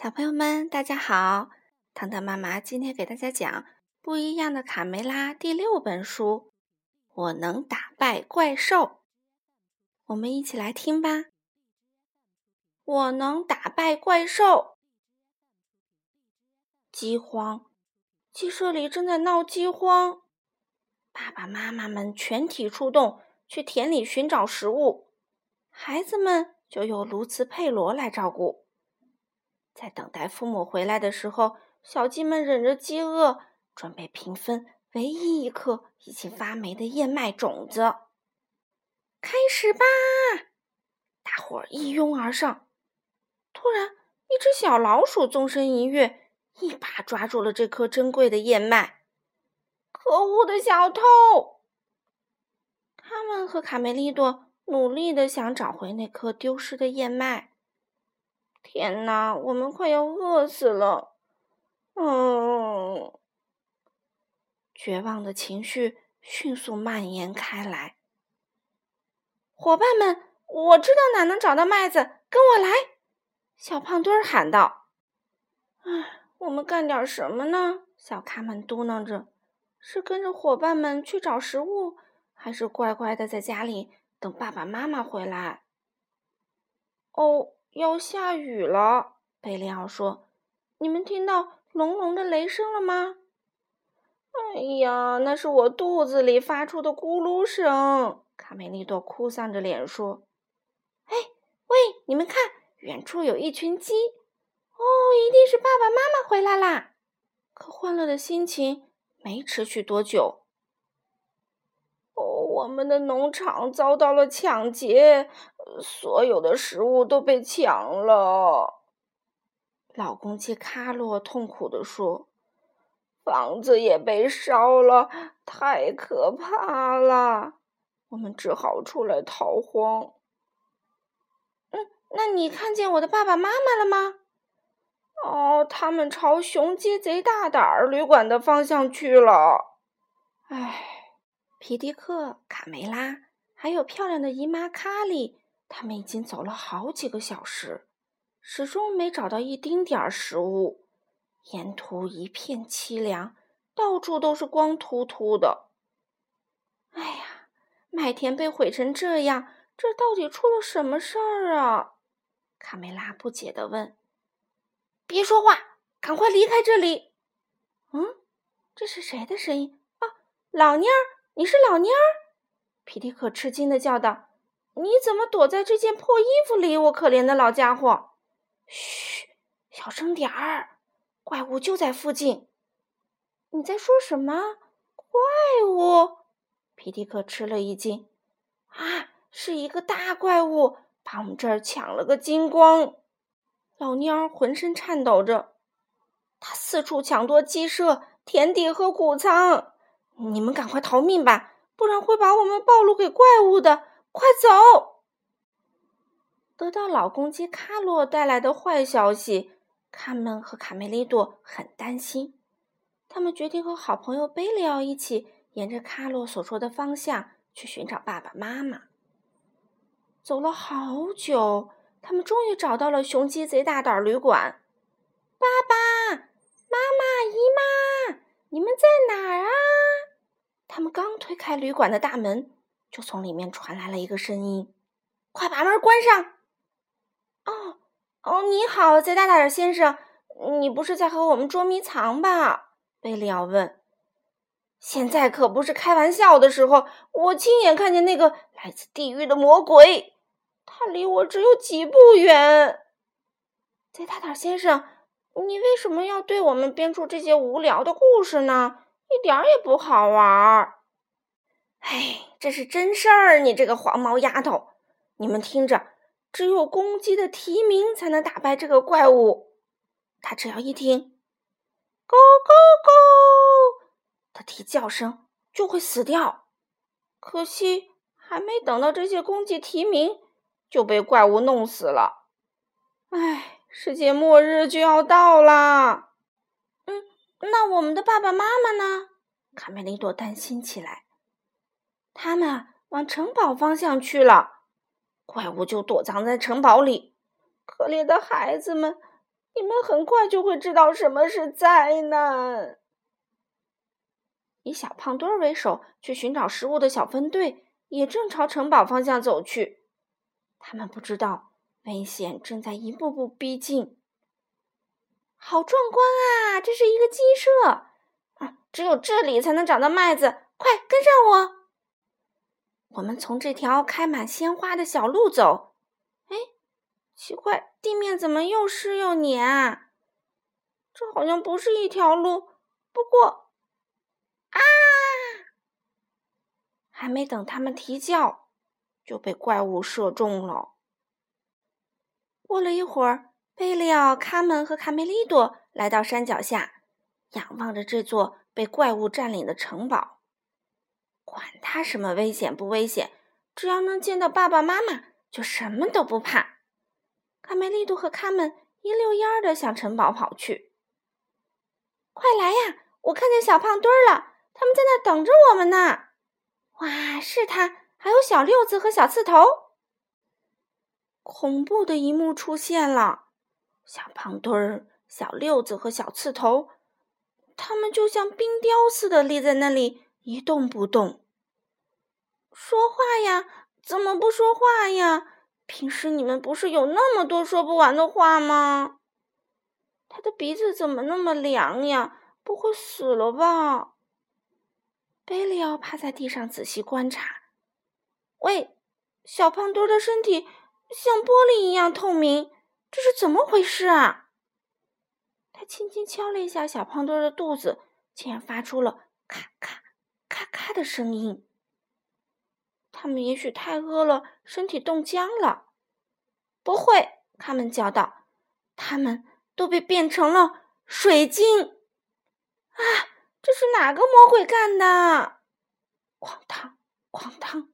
小朋友们，大家好！糖糖妈妈今天给大家讲《不一样的卡梅拉》第六本书。我能打败怪兽，我们一起来听吧。我能打败怪兽。饥荒，鸡舍里正在闹饥荒，爸爸妈妈们全体出动去田里寻找食物，孩子们就由卢茨佩罗来照顾。在等待父母回来的时候，小鸡们忍着饥饿，准备平分唯一一颗已经发霉的燕麦种子。开始吧！大伙儿一拥而上。突然，一只小老鼠纵身一跃，一把抓住了这颗珍贵的燕麦。可恶的小偷！他们和卡梅利多努力的想找回那颗丢失的燕麦。天哪，我们快要饿死了！嗯，绝望的情绪迅速蔓延开来。伙伴们，我知道哪能找到麦子，跟我来！小胖墩儿喊道。唉，我们干点什么呢？小咖们嘟囔着：“是跟着伙伴们去找食物，还是乖乖的在家里等爸爸妈妈回来？”哦。要下雨了，贝利奥说：“你们听到隆隆的雷声了吗？”“哎呀，那是我肚子里发出的咕噜声。”卡梅利多哭丧着脸说。“哎，喂，你们看，远处有一群鸡。哦，一定是爸爸妈妈回来啦！”可欢乐的心情没持续多久。哦我们的农场遭到了抢劫，所有的食物都被抢了。老公鸡卡洛痛苦地说：“房子也被烧了，太可怕了！我们只好出来逃荒。”嗯，那你看见我的爸爸妈妈了吗？哦，他们朝熊鸡贼大胆儿旅馆的方向去了。唉。皮迪克、卡梅拉，还有漂亮的姨妈卡莉，他们已经走了好几个小时，始终没找到一丁点儿食物。沿途一片凄凉，到处都是光秃秃的。哎呀，麦田被毁成这样，这到底出了什么事儿啊？卡梅拉不解地问。“别说话，赶快离开这里！”嗯，这是谁的声音啊？老蔫儿。你是老蔫儿？皮迪克吃惊的叫道：“你怎么躲在这件破衣服里？我可怜的老家伙！”嘘，小声点儿，怪物就在附近。你在说什么？怪物？皮迪克吃了一惊。啊，是一个大怪物，把我们这儿抢了个精光。老蔫儿浑身颤抖着，他四处抢夺鸡舍、田地和谷仓。你们赶快逃命吧，不然会把我们暴露给怪物的！快走！得到老公鸡卡洛带来的坏消息，卡门和卡梅利多很担心。他们决定和好朋友贝里奥一起，沿着卡洛所说的方向去寻找爸爸妈妈。走了好久，他们终于找到了雄鸡贼大胆旅馆。爸爸妈妈、姨妈，你们在哪儿啊？他们刚推开旅馆的大门，就从里面传来了一个声音：“快把门关上！”“哦，哦，你好，贼大胆先生，你不是在和我们捉迷藏吧？”贝利奥问。“现在可不是开玩笑的时候，我亲眼看见那个来自地狱的魔鬼，他离我只有几步远。”“贼大胆先生，你为什么要对我们编出这些无聊的故事呢？”一点儿也不好玩儿，哎，这是真事儿！你这个黄毛丫头，你们听着，只有公鸡的啼鸣才能打败这个怪物。它只要一听“咕咕咕”的啼叫声，就会死掉。可惜，还没等到这些公鸡啼鸣，就被怪物弄死了。哎，世界末日就要到啦！嗯那我们的爸爸妈妈呢？卡梅利多担心起来。他们往城堡方向去了，怪物就躲藏在城堡里。可怜的孩子们，你们很快就会知道什么是灾难。以小胖墩为首去寻找食物的小分队也正朝城堡方向走去。他们不知道危险正在一步步逼近。好壮观啊！这是一个鸡舍啊，只有这里才能找到麦子。快跟上我！我们从这条开满鲜花的小路走。哎，奇怪，地面怎么又湿又黏啊？这好像不是一条路。不过，啊！还没等他们啼叫，就被怪物射中了。过了一会儿，贝利奥、卡门和卡梅利多来到山脚下，仰望着这座被怪物占领的城堡。管他什么危险不危险，只要能见到爸爸妈妈，就什么都不怕。卡梅利多和卡门一溜烟儿的向城堡跑去。快来呀！我看见小胖墩儿了，他们在那等着我们呢。哇，是他，还有小六子和小刺头。恐怖的一幕出现了，小胖墩儿、小六子和小刺头，他们就像冰雕似的立在那里。一动不动。说话呀？怎么不说话呀？平时你们不是有那么多说不完的话吗？他的鼻子怎么那么凉呀？不会死了吧？贝利奥趴在地上仔细观察。喂，小胖墩的身体像玻璃一样透明，这是怎么回事啊？他轻轻敲了一下小胖墩的肚子，竟然发出了咔咔。咔咔的声音，他们也许太饿了，身体冻僵了。不会，他们叫道：“他们都被变成了水晶。”啊，这是哪个魔鬼干的？哐当，哐当！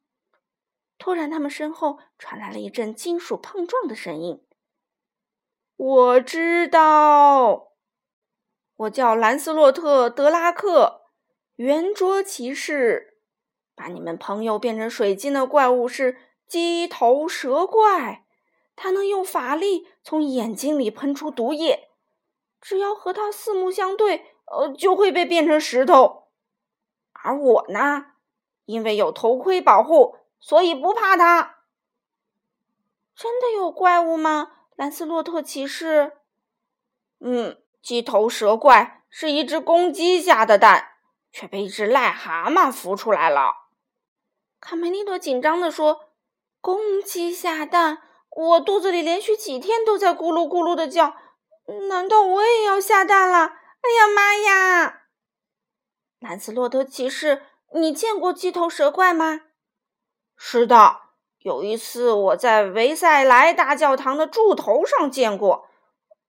突然，他们身后传来了一阵金属碰撞的声音。我知道，我叫兰斯洛特·德拉克。圆桌骑士，把你们朋友变成水晶的怪物是鸡头蛇怪，他能用法力从眼睛里喷出毒液，只要和他四目相对，呃，就会被变成石头。而我呢，因为有头盔保护，所以不怕他。真的有怪物吗？兰斯洛特骑士？嗯，鸡头蛇怪是一只公鸡下的蛋。却被一只癞蛤蟆孵出来了。卡梅利多紧张地说：“公鸡下蛋，我肚子里连续几天都在咕噜咕噜的叫，难道我也要下蛋了？哎呀妈呀！”兰斯洛德骑士，你见过鸡头蛇怪吗？是的，有一次我在维塞莱大教堂的柱头上见过。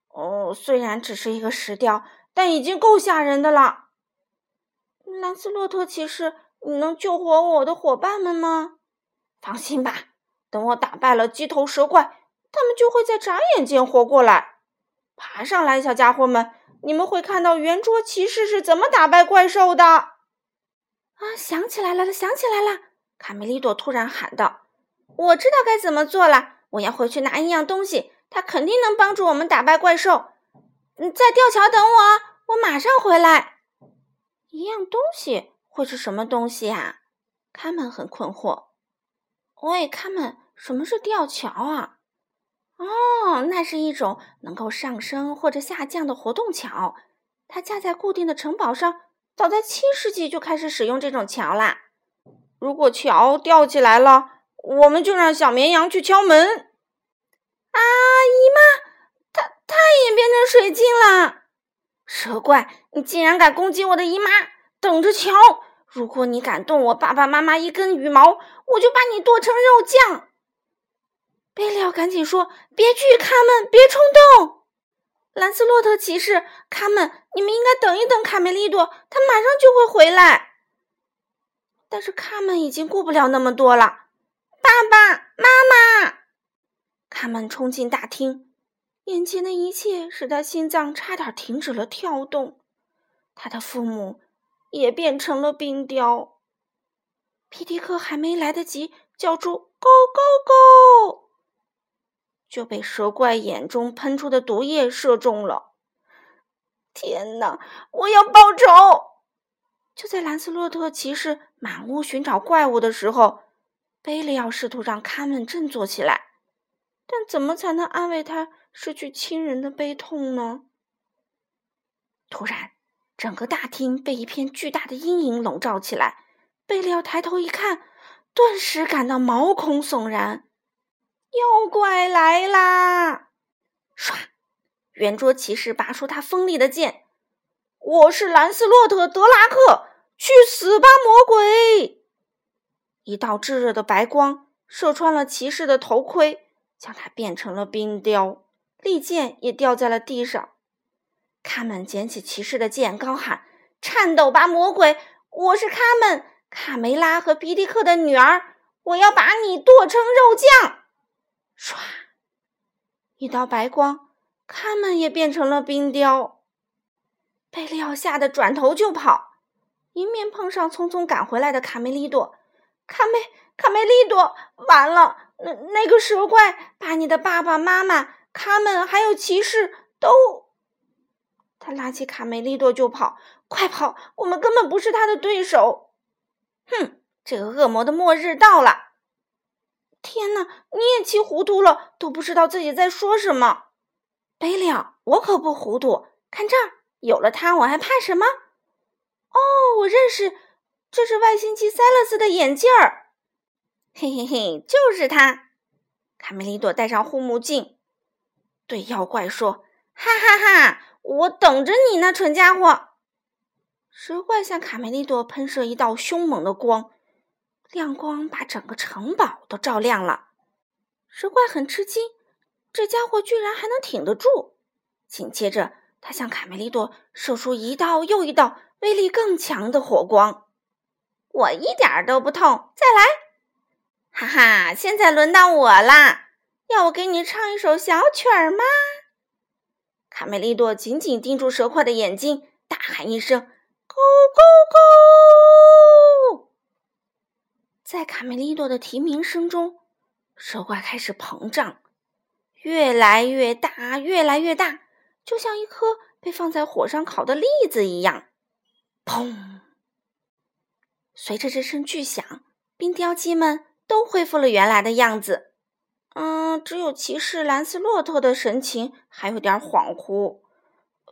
哦，虽然只是一个石雕，但已经够吓人的了。兰斯洛特骑士，你能救活我的伙伴们吗？放心吧，等我打败了鸡头蛇怪，他们就会在眨眼间活过来。爬上来，小家伙们，你们会看到圆桌骑士是怎么打败怪兽的。啊，想起来了，想起来了！卡梅利多突然喊道：“我知道该怎么做了，我要回去拿一样东西，它肯定能帮助我们打败怪兽。你在吊桥等我，我马上回来。”一样东西会是什么东西呀？他们很困惑。喂，他们，什么是吊桥啊？哦，那是一种能够上升或者下降的活动桥，它架在固定的城堡上。早在七世纪就开始使用这种桥啦。如果桥吊起来了，我们就让小绵羊去敲门。啊，姨妈，它它也变成水晶了。蛇怪，你竟然敢攻击我的姨妈！等着瞧！如果你敢动我爸爸妈妈一根羽毛，我就把你剁成肉酱！贝利奥赶紧说：“别去，卡门，别冲动！”兰斯洛特骑士，卡门，你们应该等一等卡梅利多，他马上就会回来。但是卡门已经顾不了那么多了。爸爸妈妈，卡门冲进大厅。眼前的一切使他心脏差点停止了跳动，他的父母也变成了冰雕。皮迪克还没来得及叫出“ “go go go”，”，就被蛇怪眼中喷出的毒液射中了。天哪！我要报仇！就在兰斯洛特骑士满屋寻找怪物的时候，贝利奥试图让卡门振作起来，但怎么才能安慰他失去亲人的悲痛呢？突然，整个大厅被一片巨大的阴影笼罩起来。贝利奥抬头一看，顿时感到毛孔悚然，妖怪来啦！唰！圆桌骑士拔出他锋利的剑，“我是兰斯洛特·德拉克，去死吧，魔鬼！”一道炙热的白光射穿了骑士的头盔，将他变成了冰雕，利剑也掉在了地上。卡门捡起骑士的剑，高喊：“颤抖吧，魔鬼！我是卡门，卡梅拉和皮迪克的女儿，我要把你剁成肉酱！”唰，一道白光。他们也变成了冰雕，贝利奥吓得转头就跑，迎面碰上匆匆赶回来的卡梅利多。卡梅卡梅利多，完了！那那个蛇怪把你的爸爸妈妈、卡门还有骑士都……他拉起卡梅利多就跑，快跑！我们根本不是他的对手。哼，这个恶魔的末日到了！天哪，你也气糊涂了，都不知道自己在说什么。贝利奥，我可不糊涂。看这儿，有了它，我还怕什么？哦，我认识，这是外星机塞勒斯的眼镜儿。嘿嘿嘿，就是它。卡梅利多戴上护目镜，对妖怪说：“哈哈哈，我等着你呢，蠢家伙！”蛇怪向卡梅利多喷射一道凶猛的光，亮光把整个城堡都照亮了。蛇怪很吃惊。这家伙居然还能挺得住！紧接着，他向卡梅利多射出一道又一道威力更强的火光。我一点都不痛，再来！哈哈，现在轮到我啦！要我给你唱一首小曲儿吗？卡梅利多紧紧盯住蛇怪的眼睛，大喊一声：“咕咕咕！”在卡梅利多的啼鸣声中，蛇怪开始膨胀。越来越大，越来越大，就像一颗被放在火上烤的栗子一样。砰！随着这声巨响，冰雕鸡们都恢复了原来的样子。嗯，只有骑士兰斯洛特的神情还有点恍惚。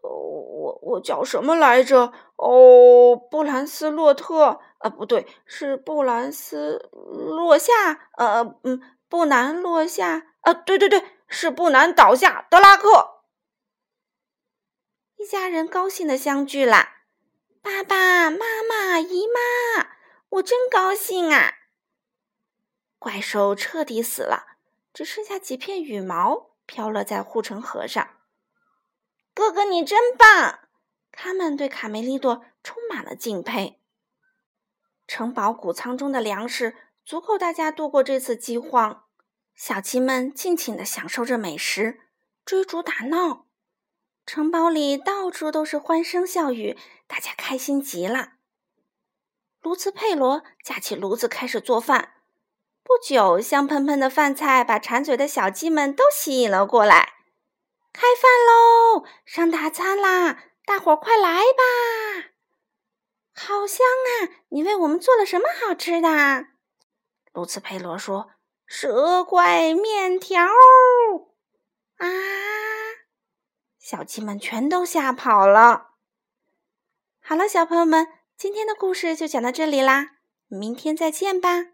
我我叫什么来着？哦，布兰斯洛特。啊，不对，是布兰斯落下。呃，嗯，布南落下。啊，对对对。是不难倒下，德拉克。一家人高兴的相聚了，爸爸妈妈、姨妈，我真高兴啊！怪兽彻底死了，只剩下几片羽毛飘落在护城河上。哥哥，你真棒！他们对卡梅利多充满了敬佩。城堡谷仓中的粮食足够大家度过这次饥荒。小鸡们尽情的享受着美食，追逐打闹，城堡里到处都是欢声笑语，大家开心极了。卢茨佩罗架起炉子开始做饭，不久，香喷喷的饭菜把馋嘴的小鸡们都吸引了过来。开饭喽，上大餐啦！大伙儿快来吧！好香啊！你为我们做了什么好吃的？卢茨佩罗说。蛇怪面条啊！小鸡们全都吓跑了。好了，小朋友们，今天的故事就讲到这里啦，明天再见吧。